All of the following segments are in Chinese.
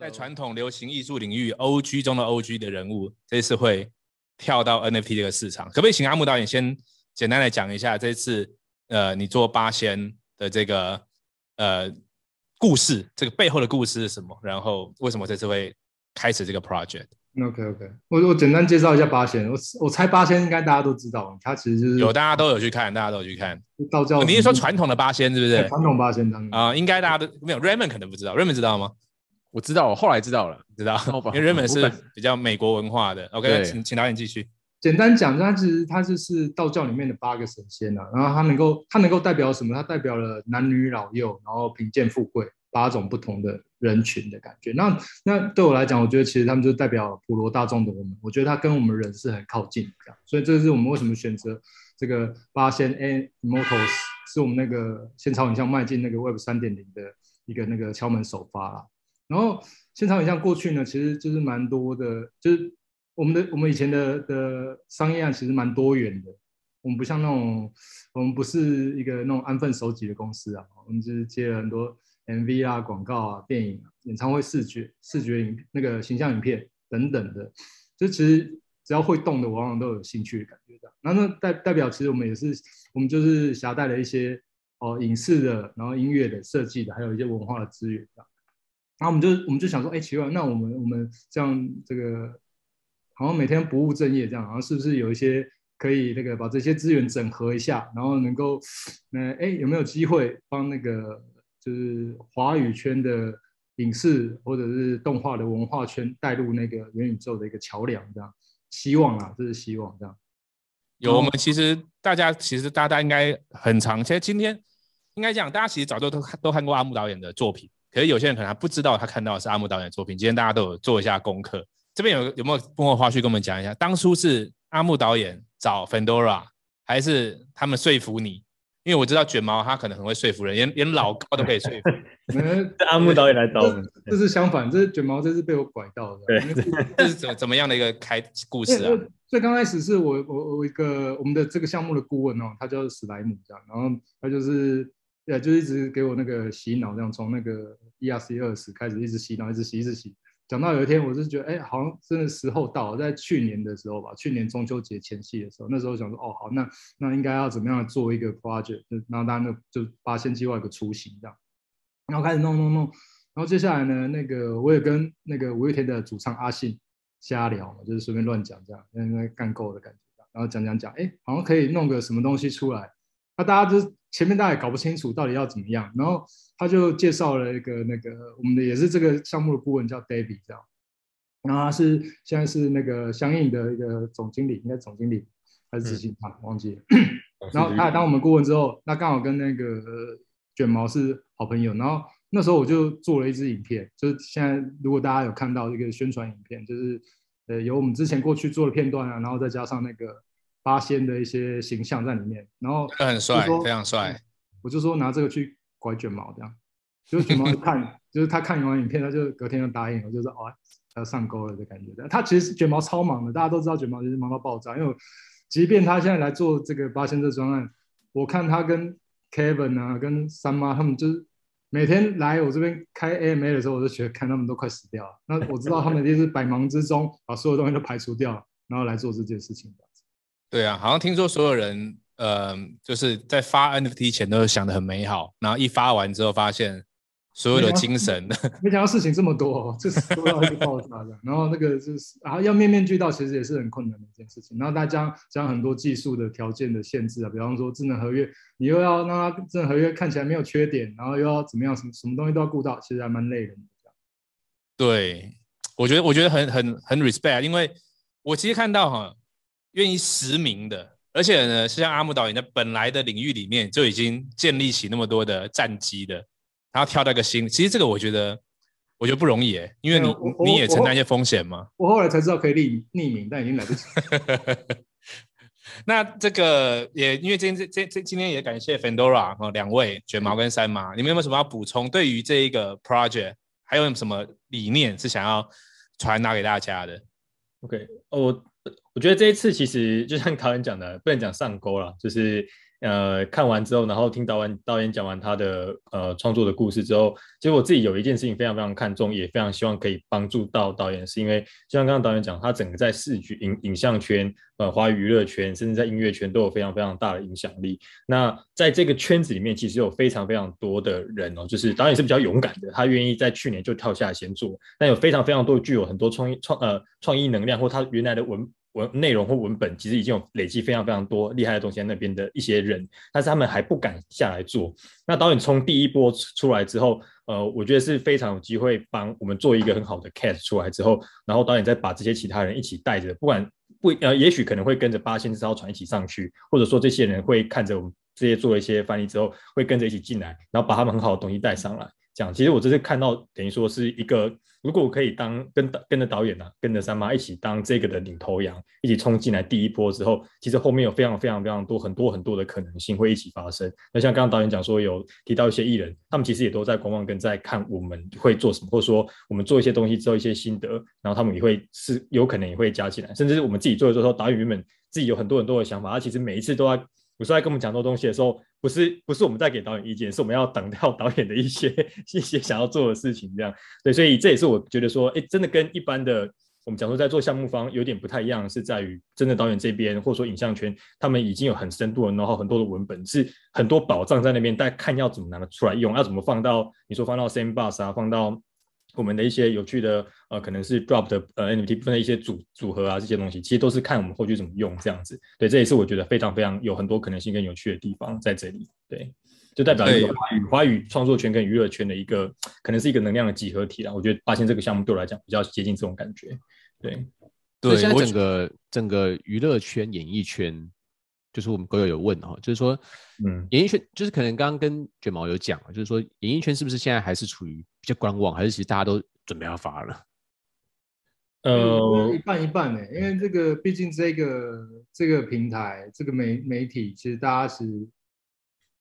在传统流行艺术领域，OG 中的 OG 的人物，这次会跳到 NFT 这个市场，可不可以请阿木导演先简单来讲一下这次呃你做八仙的这个呃故事，这个背后的故事是什么？然后为什么这次会开始这个 project？OK OK，我我简单介绍一下八仙。我我猜八仙应该大家都知道，他其实就是有大家都有去看，大家都有去看道教。你是说传统的八仙是不是？传统八仙当中啊，应该大家都没有。Raymond 可能不知道，Raymond 知道吗？我知道，我后来知道了，知道。因为 Raymond 是比较美国文化的。OK，请请导演继续。简单讲，它其实它就是道教里面的八个神仙啊，然后它能够它能够代表什么？它代表了男女老幼，然后贫贱富贵。八种不同的人群的感觉，那那对我来讲，我觉得其实他们就代表普罗大众的我们，我觉得它跟我们人是很靠近的，所以这是我们为什么选择这个八仙 and Immortals 是我们那个仙草影像迈进那个 Web 三点零的一个那个敲门首发啦。然后现场影像过去呢，其实就是蛮多的，就是我们的我们以前的的商业案其实蛮多元的，我们不像那种我们不是一个那种安分守己的公司啊，我们就是接了很多。MV 啊，广告啊，电影、啊、演唱会视觉、视觉影那个形象影片等等的，就其实只要会动的，往往都有兴趣的感觉的。那那代代表，其实我们也是，我们就是携带了一些哦影视的，然后音乐的设计的，还有一些文化的资源。然后我们就我们就想说，哎，奇怪，那我们我们这样这个好像每天不务正业这样，然后是不是有一些可以那个把这些资源整合一下，然后能够那哎有没有机会帮那个。就是华语圈的影视或者是动画的文化圈带入那个元宇宙的一个桥梁，这样希望啊，这是希望这样。有我们其实大家其实大家应该很常，其实今天应该讲，大家其实早就都都看过阿木导演的作品，可是有些人可能还不知道他看到的是阿木导演的作品。今天大家都有做一下功课，这边有有没有幕后花絮跟我们讲一下？当初是阿木导演找 Fendora，还是他们说服你？因为我知道卷毛他可能很会说服人，连连老高都可以说服。是阿木导演来找我们，这是相反，这是卷毛，这是被我拐到的。对，这是怎怎么样的一个开故事啊？所以刚开始是我我我一个我们的这个项目的顾问哦，他叫史莱姆这样，然后他就是对就一直给我那个洗脑这样，从那个 ERC 二十开始一直洗脑，一直洗，一直洗。讲到有一天，我是觉得，哎，好像真的时候到了，在去年的时候吧，去年中秋节前夕的时候，那时候想说，哦，好，那那应该要怎么样做一个 project，然后当然就八仙计划一个雏形这样，然后开始弄弄弄，然后接下来呢，那个我也跟那个五月天的主唱阿信瞎聊嘛，就是随便乱讲这样，因为干够的感觉，然后讲讲讲，哎，好像可以弄个什么东西出来，那大家就前面大家也搞不清楚到底要怎么样，然后。他就介绍了一个那个我们的也是这个项目的顾问叫 David 这样，然后他是现在是那个相应的一个总经理，应该总经理还是执行长，忘记了。然后他当我们顾问之后，那刚好跟那个卷毛是好朋友，然后那时候我就做了一支影片，就是现在如果大家有看到一个宣传影片，就是呃有我们之前过去做的片段啊，然后再加上那个八仙的一些形象在里面，然后很帅，非常帅，我就说拿这个去。拐卷毛这样，就是卷毛看，就是他看完影片，他就隔天就答应我，就是哦，他要上钩了的感觉。他其实卷毛超忙的，大家都知道卷毛其实忙到爆炸。因为即便他现在来做这个八仙这专案，我看他跟 Kevin 啊，跟三妈他们就是每天来我这边开 AMA 的时候，我就觉得看他们都快死掉了。那我知道他们就是百忙之中把所有东西都排除掉，然后来做这件事情。对啊，好像听说所有人。呃，就是在发 NFT 前都想的很美好，然后一发完之后发现所有的精神，没想到事情这么多，哦，就是多到一个爆炸的。然后那个就是，然后要面面俱到，其实也是很困难的一件事情。然后大家将很多技术的条件的限制啊，比方说智能合约，你又要让它智能合约看起来没有缺点，然后又要怎么样，什么什么东西都要顾到，其实还蛮累人的。对，我觉得我觉得很很很 respect，因为我其实看到哈，愿意实名的。而且呢，是像阿木导演在本来的领域里面就已经建立起那么多的战绩的，然后跳到一个新，其实这个我觉得，我觉得不容易诶，因为你你也承担一些风险嘛。我后来才知道可以匿匿名，但已经来不及。那这个也因为今天这这今天也感谢 Fandora 和两位卷毛跟三妈，你们有没有什么要补充？对于这一个 project 还有什么理念是想要传达给大家的？OK，我。我觉得这一次其实就像 导演讲的，不能讲上钩了，就是。呃，看完之后，然后听导演导演讲完他的呃创作的故事之后，其实我自己有一件事情非常非常看重，也非常希望可以帮助到导演，是因为就像刚刚导演讲，他整个在视觉影影像圈、呃华语娱乐圈，甚至在音乐圈都有非常非常大的影响力。那在这个圈子里面，其实有非常非常多的人哦，就是导演是比较勇敢的，他愿意在去年就跳下来先做。但有非常非常多具有很多创意创呃创意能量，或他原来的文。文内容或文本其实已经有累积非常非常多厉害的东西在那边的一些人，但是他们还不敢下来做。那导演从第一波出来之后，呃，我觉得是非常有机会帮我们做一个很好的 cast 出来之后，然后导演再把这些其他人一起带着，不管不呃，也许可能会跟着八仙这艘船一起上去，或者说这些人会看着我们这些做一些翻译之后，会跟着一起进来，然后把他们很好的东西带上来。这样，其实我这次看到等于说是一个。如果我可以当跟跟着导演啊，跟着三妈一起当这个的领头羊，一起冲进来第一波之后，其实后面有非常非常非常多很多很多的可能性会一起发生。那像刚刚导演讲说有提到一些艺人，他们其实也都在观望跟在看我们会做什么，或者说我们做一些东西之后一些心得，然后他们也会是有可能也会加进来，甚至是我们自己做的时候，导演原本自己有很多很多的想法，他其实每一次都在。有时候在跟我们讲多东西的时候，不是不是我们在给导演意见，是我们要等到导演的一些 一些想要做的事情，这样对，所以这也是我觉得说，哎，真的跟一般的我们讲说在做项目方有点不太一样，是在于真的导演这边或者说影像圈，他们已经有很深度的，然后很多的文本是很多宝藏在那边，大家看要怎么拿得出来用，要怎么放到你说放到 Sandbox 啊，放到。我们的一些有趣的呃，可能是 drop 的呃 NFT 部分的一些组组合啊，这些东西其实都是看我们后续怎么用这样子。对，这也是我觉得非常非常有很多可能性跟有趣的地方在这里。对，就代表一个华语华语创作圈跟娱乐圈的一个可能是一个能量的集合体啦。我觉得八仙这个项目对我来讲比较接近这种感觉。对，对，现在整个整个娱乐圈、演艺圈。就是我们狗友有问哈，就是说，嗯，演艺圈就是可能刚刚跟卷毛有讲，就是说演艺圈是不是现在还是处于比较观望，还是其实大家都准备要发了？呃，一半一半呢，因为这个毕竟这个这个平台这个媒媒体，其实大家是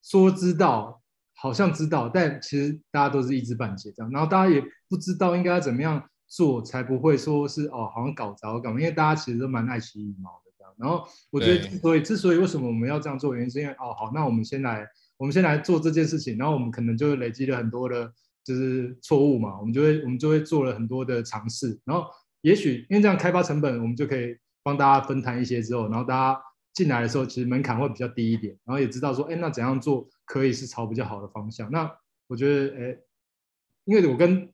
说知道，好像知道，但其实大家都是一知半解这样，然后大家也不知道应该要怎么样做才不会说是哦，好像搞砸搞，因为大家其实都蛮爱惜羽毛的。然后我觉得，之所以之所以为什么我们要这样做，原因是因为哦，好，那我们先来，我们先来做这件事情，然后我们可能就会累积了很多的，就是错误嘛，我们就会我们就会做了很多的尝试，然后也许因为这样开发成本，我们就可以帮大家分摊一些之后，然后大家进来的时候，其实门槛会比较低一点，然后也知道说，哎，那怎样做可以是朝比较好的方向。那我觉得，哎，因为我跟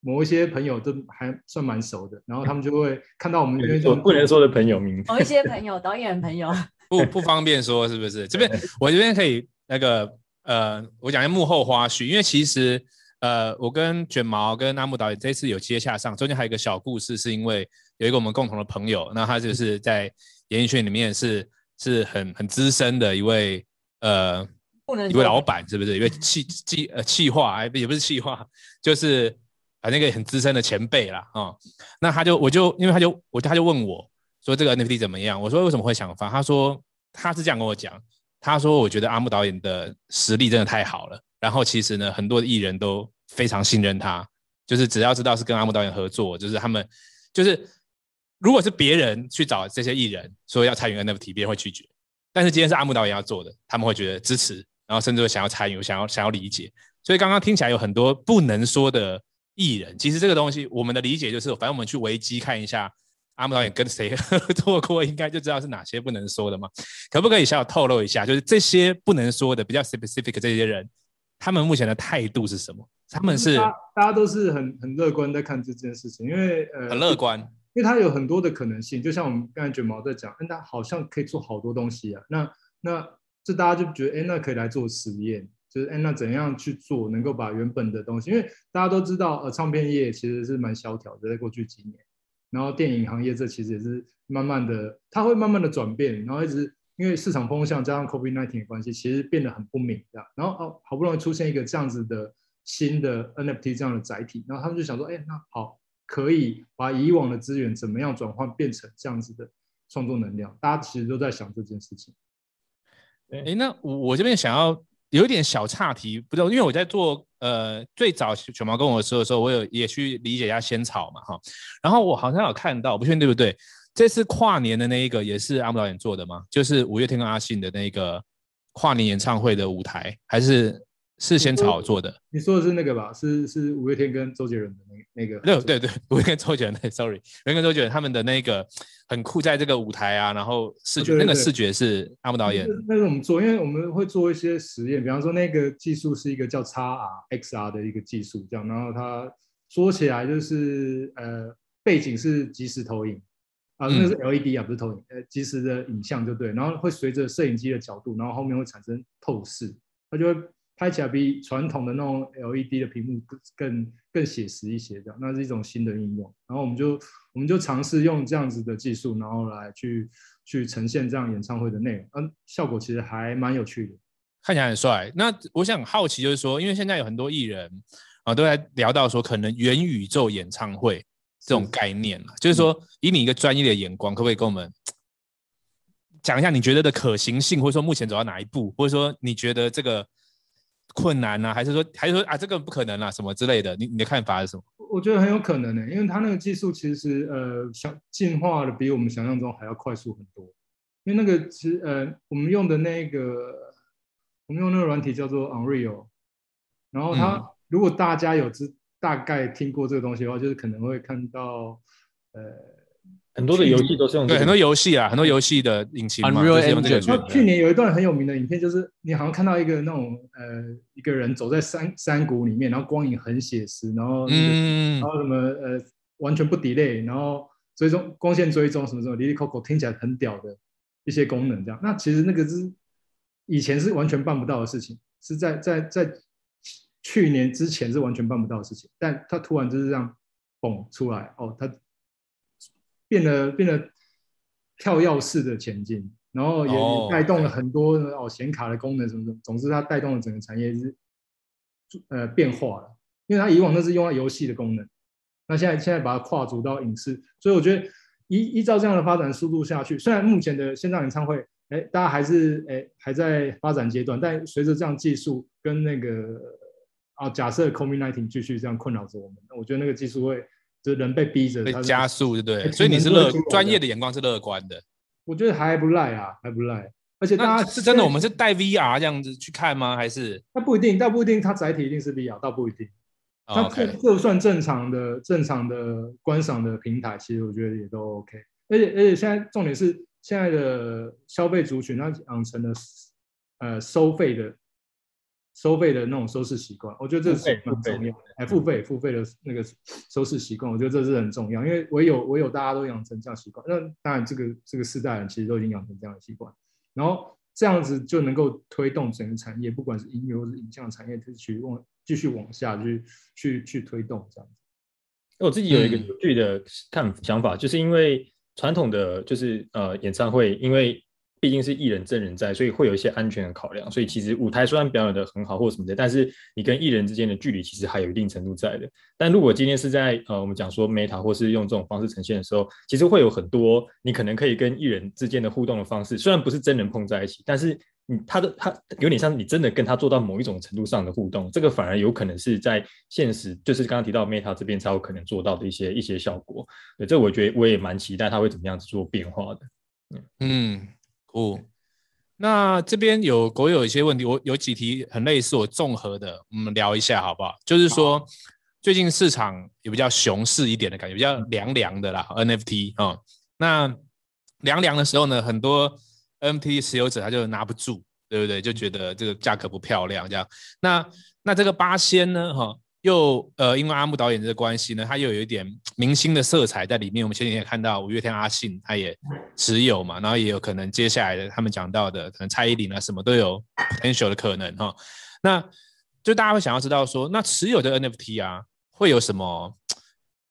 某一些朋友都还算蛮熟的，然后他们就会看到我们那种不能说的朋友名，某一些朋友，导演朋友 不不方便说是不是？这边我这边可以那个呃，我讲一下幕后花絮，因为其实呃，我跟卷毛跟阿木导演这次有接洽上，中间还有一个小故事，是因为有一个我们共同的朋友，那他就是在演艺圈里面是是很很资深的一位呃，一位老板，是不是？一位企企呃企划，哎，也不是企划，就是。啊，那个很资深的前辈啦，啊、哦，那他就我就因为他就我他就问我说这个 NFT 怎么样？我说为什么会想发？他说他是这样跟我讲，他说我觉得阿木导演的实力真的太好了，然后其实呢很多的艺人都非常信任他，就是只要知道是跟阿木导演合作，就是他们就是如果是别人去找这些艺人说要参与 NFT，别人会拒绝，但是今天是阿木导演要做的，他们会觉得支持，然后甚至会想要参与，想要想要理解，所以刚刚听起来有很多不能说的。艺人其实这个东西，我们的理解就是，反正我们去维基看一下阿木导演跟谁合作过，应该就知道是哪些不能说的嘛。可不可以小小透露一下，就是这些不能说的比较 specific 这些人，他们目前的态度是什么？他们是大家都是很很乐观在看这件事情，因为呃很乐观，因为他有很多的可能性。就像我们刚才卷毛在讲，那他好像可以做好多东西啊。那那这大家就觉得，哎，那可以来做实验。就是哎，那怎样去做能够把原本的东西？因为大家都知道，呃，唱片业其实是蛮萧条的，在过去几年。然后电影行业这其实也是慢慢的，它会慢慢的转变。然后一直因为市场风向加上 COVID-19 的关系，其实变得很不明这样。然后哦，好不容易出现一个这样子的新的 NFT 这样的载体，然后他们就想说，哎，那好，可以把以往的资源怎么样转换变成这样子的创作能量？大家其实都在想这件事情。哎，那我我这边想要。有一点小岔题，不知道，因为我在做呃最早卷毛跟我说的时候，我有也去理解一下仙草嘛哈，然后我好像有看到，不确定对不对，这次跨年的那一个也是阿木导演做的吗？就是五月天跟阿信的那个跨年演唱会的舞台，还是是仙草做的？你说的是那个吧？是是五月天跟周杰伦的那那个？对对对，五月天周杰伦，sorry，五月天跟周杰伦他们的那个很酷，在这个舞台啊，然后视觉、那个视觉是阿木导演。那个我们做，因为我们会做一些实验，比方说那个技术是一个叫 XR，XR 的一个技术，这样，然后它说起来就是呃背景是即时投影。啊，那是 LED 啊，不是投影，呃，即时的影像就对，然后会随着摄影机的角度，然后后面会产生透视，它就会拍起来比传统的那种 LED 的屏幕更更更写实一些，这样，那是一种新的应用。然后我们就我们就尝试用这样子的技术，然后来去去呈现这样演唱会的内容，嗯，效果其实还蛮有趣的，看起来很帅。那我想好奇就是说，因为现在有很多艺人啊都在聊到说，可能元宇宙演唱会。这种概念啊，就是说，以你一个专业的眼光，可不可以跟我们讲一下你觉得的可行性，或者说目前走到哪一步，或者说你觉得这个困难呢、啊，还是说还是说啊这个不可能啊什么之类的？你你的看法是什么？我觉得很有可能呢、欸，因为它那个技术其实呃想进化的比我们想象中还要快速很多。因为那个其实呃我们用的那个我们用那个软体叫做 Unreal，然后它、嗯、如果大家有知。大概听过这个东西的话，就是可能会看到，呃，很多的游戏都是用、这个、对很多游戏啊，很多游戏的引擎嘛，就是用这个。那去年有一段很有名的影片，就是你好像看到一个那种呃一个人走在山山谷里面，然后光影很写实，然后、那个、嗯，然后什么呃完全不 delay，然后追踪光线追踪什么什么，哩哩扣扣听起来很屌的一些功能这样。那其实那个是以前是完全办不到的事情，是在在在。在去年之前是完全办不到的事情，但他突然就是这样蹦出来哦，他变得变得跳跃式的前进，然后也带动了很多哦显卡的功能什么什么，总之它带动了整个产业是呃变化了，因为它以往那是用在游戏的功能，那现在现在把它跨足到影视，所以我觉得依依照这样的发展速度下去，虽然目前的线上演唱会哎大家还是哎还在发展阶段，但随着这样技术跟那个。啊，假设 COVID-19 继续这样困扰着我们，那我觉得那个技术会，就是人被逼着，被加速，对不对？所以你是乐专业的眼光是乐观的。我觉得还不赖啊，还不赖。而且大家是真的，我们是带 VR 这样子去看吗？还是？那不一定，倒不一定，它载体一定是 VR，倒不一定。它就就算正常的、正常的观赏的平台，其实我觉得也都 OK。而且而且现在重点是现在的消费族群，它养成了呃收费的。收费的那种收视习惯，我觉得这是很重要的。哎，付费付费的那个收视习惯，我觉得这是很重要，因为唯有唯有大家都养成这样习惯，那当然这个这个世代人其实都已经养成这样的习惯，然后这样子就能够推动整个产业，不管是音乐或是影像产业，继续往继续往下去去去推动这样子。我自己有一个有趣的看想法，就是因为传统的就是呃演唱会，因为毕竟是艺人真人在，所以会有一些安全的考量。所以其实舞台虽然表演得很好或什么的，但是你跟艺人之间的距离其实还有一定程度在的。但如果今天是在呃我们讲说 Meta 或是用这种方式呈现的时候，其实会有很多你可能可以跟艺人之间的互动的方式，虽然不是真人碰在一起，但是你他的他有点像你真的跟他做到某一种程度上的互动，这个反而有可能是在现实，就是刚刚提到 Meta 这边才有可能做到的一些一些效果。对，这我觉得我也蛮期待他会怎么样子做变化的。嗯。哦，那这边有狗友一些问题，我有几题很类似，我综合的，我们聊一下好不好？就是说，最近市场也比较熊市一点的感觉，比较凉凉的啦。NFT 啊、哦，那凉凉的时候呢，很多 NFT 持有者他就拿不住，对不对？就觉得这个价格不漂亮，这样。那那这个八仙呢，哈、哦？又呃，因为阿木导演这个关系呢，他又有一点明星的色彩在里面。我们前几天也看到五月天阿信他也持有嘛，然后也有可能接下来的他们讲到的，可能蔡依林啊什么都有 potential 的可能哈。那就大家会想要知道说，那持有的 NFT 啊，会有什么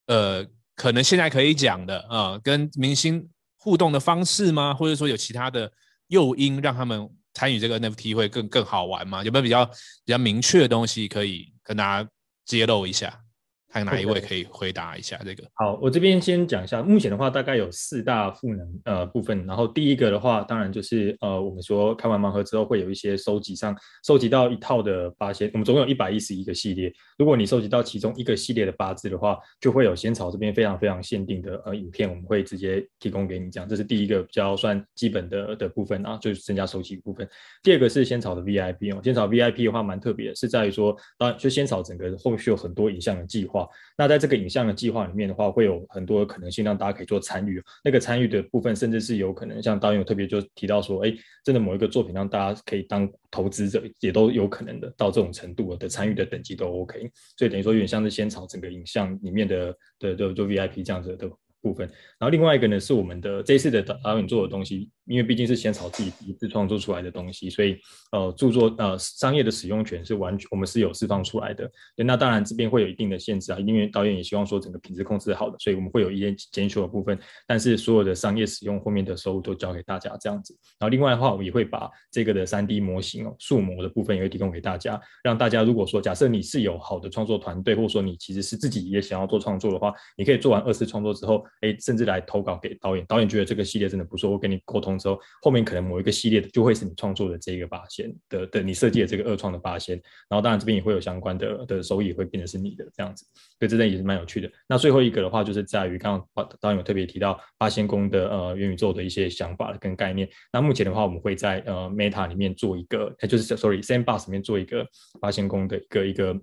呃，可能现在可以讲的啊、跟明星互动的方式吗？或者说有其他的诱因让他们参与这个 NFT 会更更好玩吗？有没有比较比较明确的东西可以跟大家？揭露一下，看哪一位可以回答一下这个。好，我这边先讲一下，目前的话大概有四大赋能呃部分。然后第一个的话，当然就是呃我们说开完盲盒之后会有一些收集上收集到一套的八仙，我们总共有一百一十一个系列。如果你收集到其中一个系列的八字的话，就会有仙草这边非常非常限定的呃影片，我们会直接提供给你。这样，这是第一个比较算基本的的部分啊，就是增加收集部分。第二个是仙草的 VIP 哦，仙草 VIP 的话蛮特别的，是在于说，当然就仙草整个后续有很多影像的计划。那在这个影像的计划里面的话，会有很多可能性让大家可以做参与。那个参与的部分，甚至是有可能像导演特别就提到说，哎，真的某一个作品让大家可以当投资者，也都有可能的到这种程度的参与的等级都 OK。所以等于说有点像是仙草整个影像里面的的的就 VIP 这样子的部分。然后另外一个呢，是我们的这次的导演做的东西。因为毕竟是仙草自己第一次创作出来的东西，所以呃，著作呃商业的使用权是完全我们是有释放出来的。对，那当然这边会有一定的限制啊，因为导演也希望说整个品质控制好的，所以我们会有一些检修的部分。但是所有的商业使用后面的收入都交给大家这样子。然后另外的话，我也会把这个的三 D 模型哦，数模的部分也会提供给大家，让大家如果说假设你是有好的创作团队，或者说你其实是自己也想要做创作的话，你可以做完二次创作之后，哎，甚至来投稿给导演，导演觉得这个系列真的不错，我跟你沟通。之后，后面可能某一个系列的就会是你创作的这个八仙的的你设计的这个二创的八仙，然后当然这边也会有相关的的收益会变成是你的这样子，所以这点也是蛮有趣的。那最后一个的话就是在于刚刚导演有特别提到八仙宫的呃元宇宙的一些想法跟概念。那目前的话，我们会在呃 Meta 里面做一个，就是 Sorry Sandbox 里面做一个八仙宫的一个一个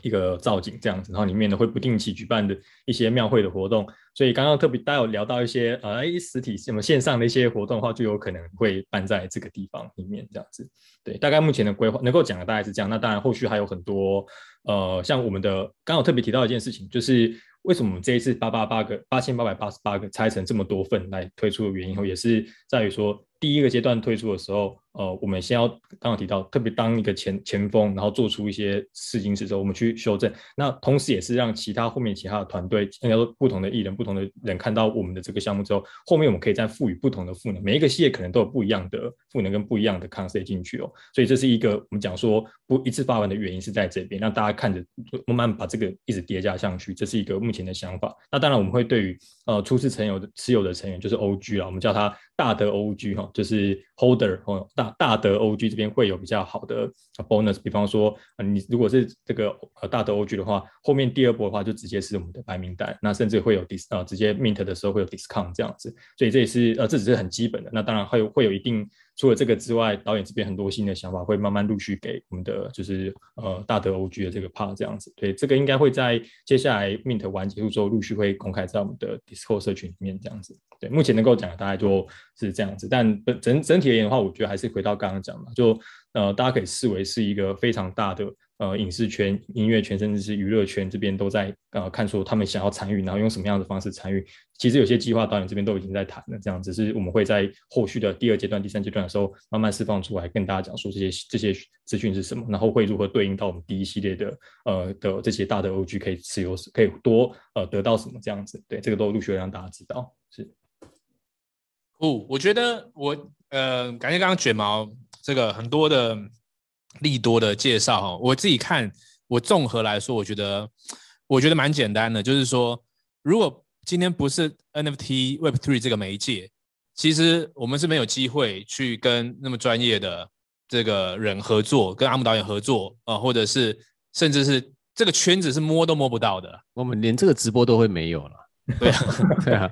一个造景这样子，然后里面呢会不定期举办的一些庙会的活动。所以刚刚特别大家有聊到一些呃，实体什么线上的一些活动的话，就有可能会办在这个地方里面这样子。对，大概目前的规划能够讲的大概是这样。那当然后续还有很多呃，像我们的刚刚特别提到一件事情，就是为什么我们这一次八八八个八千八百八十八个拆成这么多份来推出的原因，也是在于说第一个阶段推出的时候。呃，我们先要刚刚提到，特别当一个前前锋，然后做出一些试金石之后，我们去修正。那同时也是让其他后面其他的团队，应该说不同的艺人、不同的人看到我们的这个项目之后，后面我们可以再赋予不同的赋能。每一个系列可能都有不一样的赋能跟不一样的 concept 进去哦。所以这是一个我们讲说不一次发完的原因是在这边，让大家看着慢慢把这个一直叠加上去，这是一个目前的想法。那当然我们会对于呃初次持有的持有的成员就是 OG 啦，我们叫他大德 OG 哈，就是 holder 哦。大大德 OG 这边会有比较好的 bonus，比方说，呃，你如果是这个呃大德 OG 的话，后面第二波的话就直接是我们的白名单，那甚至会有 dis 呃直接 mint 的时候会有 discount 这样子，所以这也是呃这只是很基本的，那当然会有会有一定。除了这个之外，导演这边很多新的想法会慢慢陆续给我们的，就是呃大德 OG 的这个 part 这样子。对，这个应该会在接下来 Mint 完结束之后，陆续会公开在我们的 Discord 社群里面这样子。对，目前能够讲的大概就是这样子。但整整体而言的话，我觉得还是回到刚刚讲的，就呃大家可以视为是一个非常大的。呃，影视圈、音乐圈，甚至是娱乐圈这边都在呃看说他们想要参与，然后用什么样的方式参与。其实有些计划导演这边都已经在谈了，这样只是我们会在后续的第二阶段、第三阶段的时候慢慢释放出来，跟大家讲说这些这些资讯是什么，然后会如何对应到我们第一系列的呃的这些大的 OG 可以持有，可以多呃得到什么这样子。对，这个都陆续让大家知道。是，哦，我觉得我呃感谢刚刚卷毛这个很多的。利多的介绍哈，我自己看，我综合来说，我觉得，我觉得蛮简单的，就是说，如果今天不是 NFT Web3 这个媒介，其实我们是没有机会去跟那么专业的这个人合作，跟阿木导演合作啊，或者是甚至是这个圈子是摸都摸不到的，我们连这个直播都会没有了。对啊，对啊，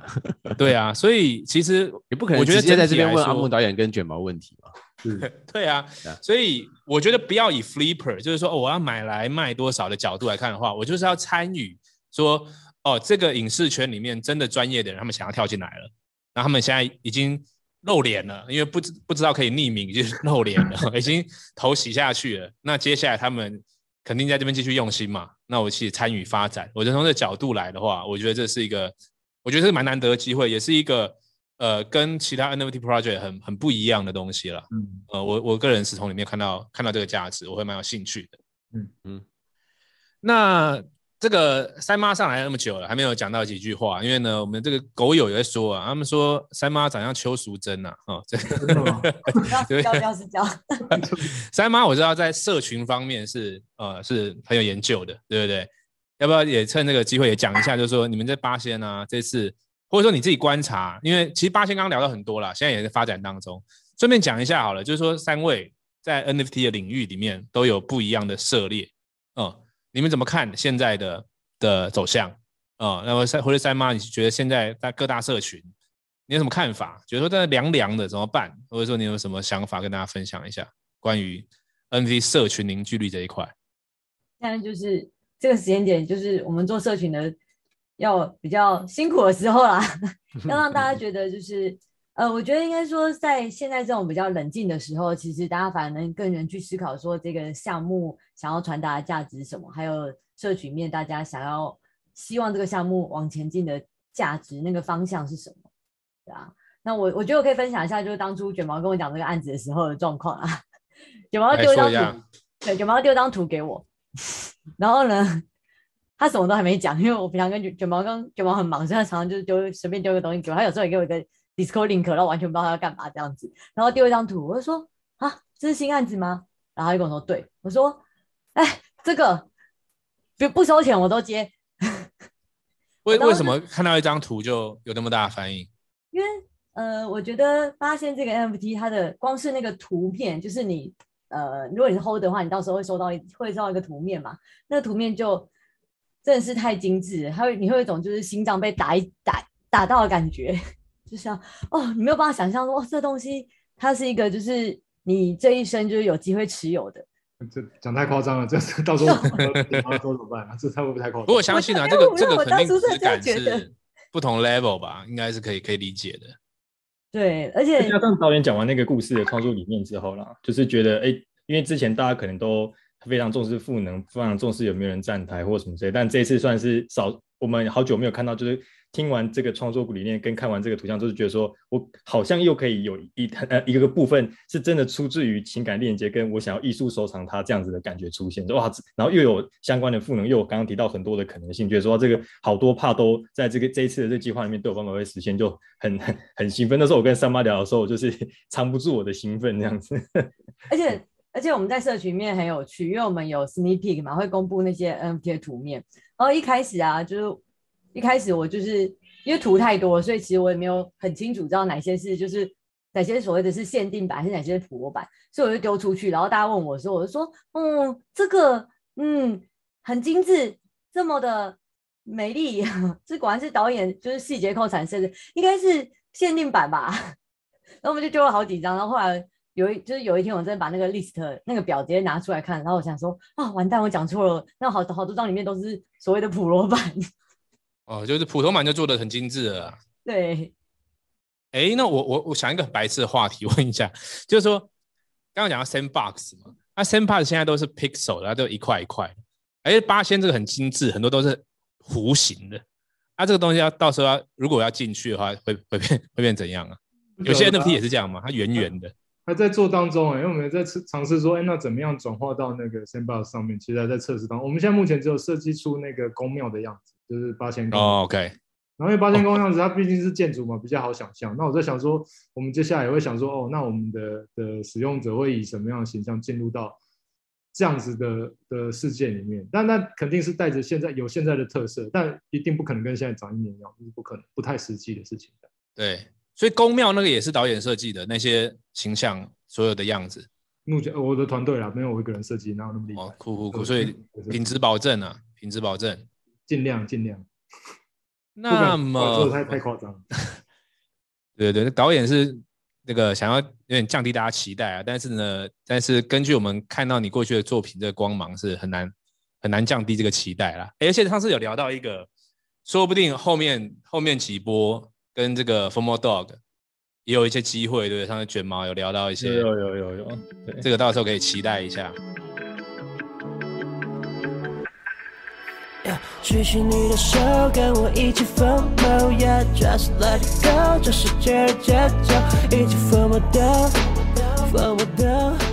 对啊，所以其实也不可能直接在这边问阿木导演跟卷毛问题嘛。对啊，所以我觉得不要以 flipper，就是说，哦，我要买来卖多少的角度来看的话，我就是要参与，说哦，这个影视圈里面真的专业的人，他们想要跳进来了，然后他们现在已经露脸了，因为不知不知道可以匿名，就是露脸了，已经头洗下去了。那接下来他们肯定在这边继续用心嘛，那我去参与发展。我就从这个角度来的话，我觉得这是一个，我觉得是蛮难得的机会，也是一个。呃，跟其他 NFT project 很很不一样的东西了。嗯，呃，我我个人是从里面看到看到这个价值，我会蛮有兴趣的。嗯嗯。那这个三妈上来那么久了，还没有讲到几句话，因为呢，我们这个狗友也在说啊，他们说三妈长像邱淑贞呐，哦，这个 要要是教。三妈我知道在社群方面是呃是很有研究的，对不对？要不要也趁这个机会也讲一下，就是说你们在八仙啊这次，或者说你自己观察，因为其实八仙刚刚聊到很多了，现在也在发展当中，顺便讲一下好了，就是说三位在 NFT 的领域里面都有不一样的涉猎，嗯，你们怎么看现在的的走向？啊、嗯，那么三或者三妈，你觉得现在在各大社群，你有什么看法？觉得说在凉凉的怎么办？或者说你有什么想法跟大家分享一下关于 NFT 社群凝聚力这一块？现在就是这个时间点，就是我们做社群的要比较辛苦的时候啦，要让大家觉得就是呃，我觉得应该说在现在这种比较冷静的时候，其实大家反而能更能去思考说这个项目想要传达的价值是什么，还有社群面大家想要。希望这个项目往前进的价值那个方向是什么？对啊，那我我觉得我可以分享一下，就是当初卷毛跟我讲这个案子的时候的状况啊。卷毛丢一张图，对，卷毛丢张图给我，然后呢，他什么都还没讲，因为我平常跟卷卷毛跟卷毛很忙，所以他常常就是丢随便丢个东西给我，他有时候也给我一个 Discord link，然后完全不知道他要干嘛这样子，然后丢一张图，我就说啊，这是新案子吗？然后他就跟我说对，我说哎，这个不不收钱我都接。为为什么看到一张图就有那么大的反应？因为呃，我觉得发现这个 NFT 它的光是那个图片，就是你呃，如果你是 hold 的话，你到时候会收到会收到一个图面嘛，那个图面就真的是太精致了，它会你会有一种就是心脏被打一打打到的感觉，就像哦，你没有办法想象说，哦，这东西它是一个就是你这一生就是有机会持有的。这讲太夸张了，这是 到时候到时候怎么办啊？这会不会太夸张？不过我相信啊，这个这个肯定质感是不同 level 吧，应该是可以可以理解的。对，而且加上导演讲完那个故事的创作理念之后啦，就是觉得哎，因为之前大家可能都非常重视赋能，非常重视有没有人站台或什么之类，但这一次算是少，我们好久没有看到，就是。听完这个创作理念跟看完这个图像，就是觉得说我好像又可以有一呃一个个部分是真的出自于情感链接，跟我想要艺术收藏它这样子的感觉出现，哇！然后又有相关的赋能，又有刚刚提到很多的可能性，觉得说这个好多怕都在这个这一次的这个计划里面都有办法会实现，就很很 很兴奋。那时候我跟三妈聊的时候，我就是藏不住我的兴奋这样子。而且而且我们在社群面很有趣，因为我们有 sneak peek 嘛，会公布那些 NFT 的图面，然后一开始啊就是。一开始我就是因为图太多，所以其实我也没有很清楚知道哪些是就是哪些所谓的是限定版，还是哪些是普罗版，所以我就丢出去。然后大家问我说，我就说，嗯，这个嗯很精致，这么的美丽，这果然是导演就是细节控产生的，应该是限定版吧。然后我们就丢了好几张。然后后来有一就是有一天，我真的把那个 list 那个表直接拿出来看，然后我想说啊，完蛋，我讲错了。那好好多张里面都是所谓的普罗版。哦，就是普通版就做的很精致了。对，哎，那我我我想一个很白痴的话题 问一下，就是说刚刚讲到 Sandbox 嘛，那 Sandbox 现在都是 Pixel，然后都一块一块。哎，八仙这个很精致，很多都是弧形的。那、啊、这个东西要到时候要如果要进去的话，会会变会变怎样啊？有些 NFT 也是这样嘛，它圆圆的。还在做当中哎，因为我们在尝尝试说，哎，那怎么样转化到那个 Sandbox 上面？其实还在测试当中。我们现在目前只有设计出那个宫庙的样子。就是八仙宫哦，OK。然后因为八仙宫样子，它毕竟是建筑嘛，比较好想象。那我在想说，我们接下来也会想说，哦，那我们的的使用者会以什么样的形象进入到这样子的的世界里面？但那肯定是带着现在有现在的特色，但一定不可能跟现在长一模一样，就是不可能，不太实际的事情。对，所以宫庙那个也是导演设计的那些形象，所有的样子。目前我的团队啦，没有我一个人设计，哪有那么厉害？哦，酷酷酷，所以品质保证啊，品质保证。尽量尽量，那么太太夸张。对对，导演是那个想要有点降低大家期待啊，但是呢，但是根据我们看到你过去的作品，这个光芒是很难很难降低这个期待啦。而且上次有聊到一个，说不定后面后面几波跟这个 Formal Dog 也有一些机会，对不对？上次卷毛有聊到一些，有有有有，对，这个到时候可以期待一下。举起你的手，跟我一起 FOMO Yeah, just let it go，这世界的节奏，一起 FOMO 的，FOMO 的。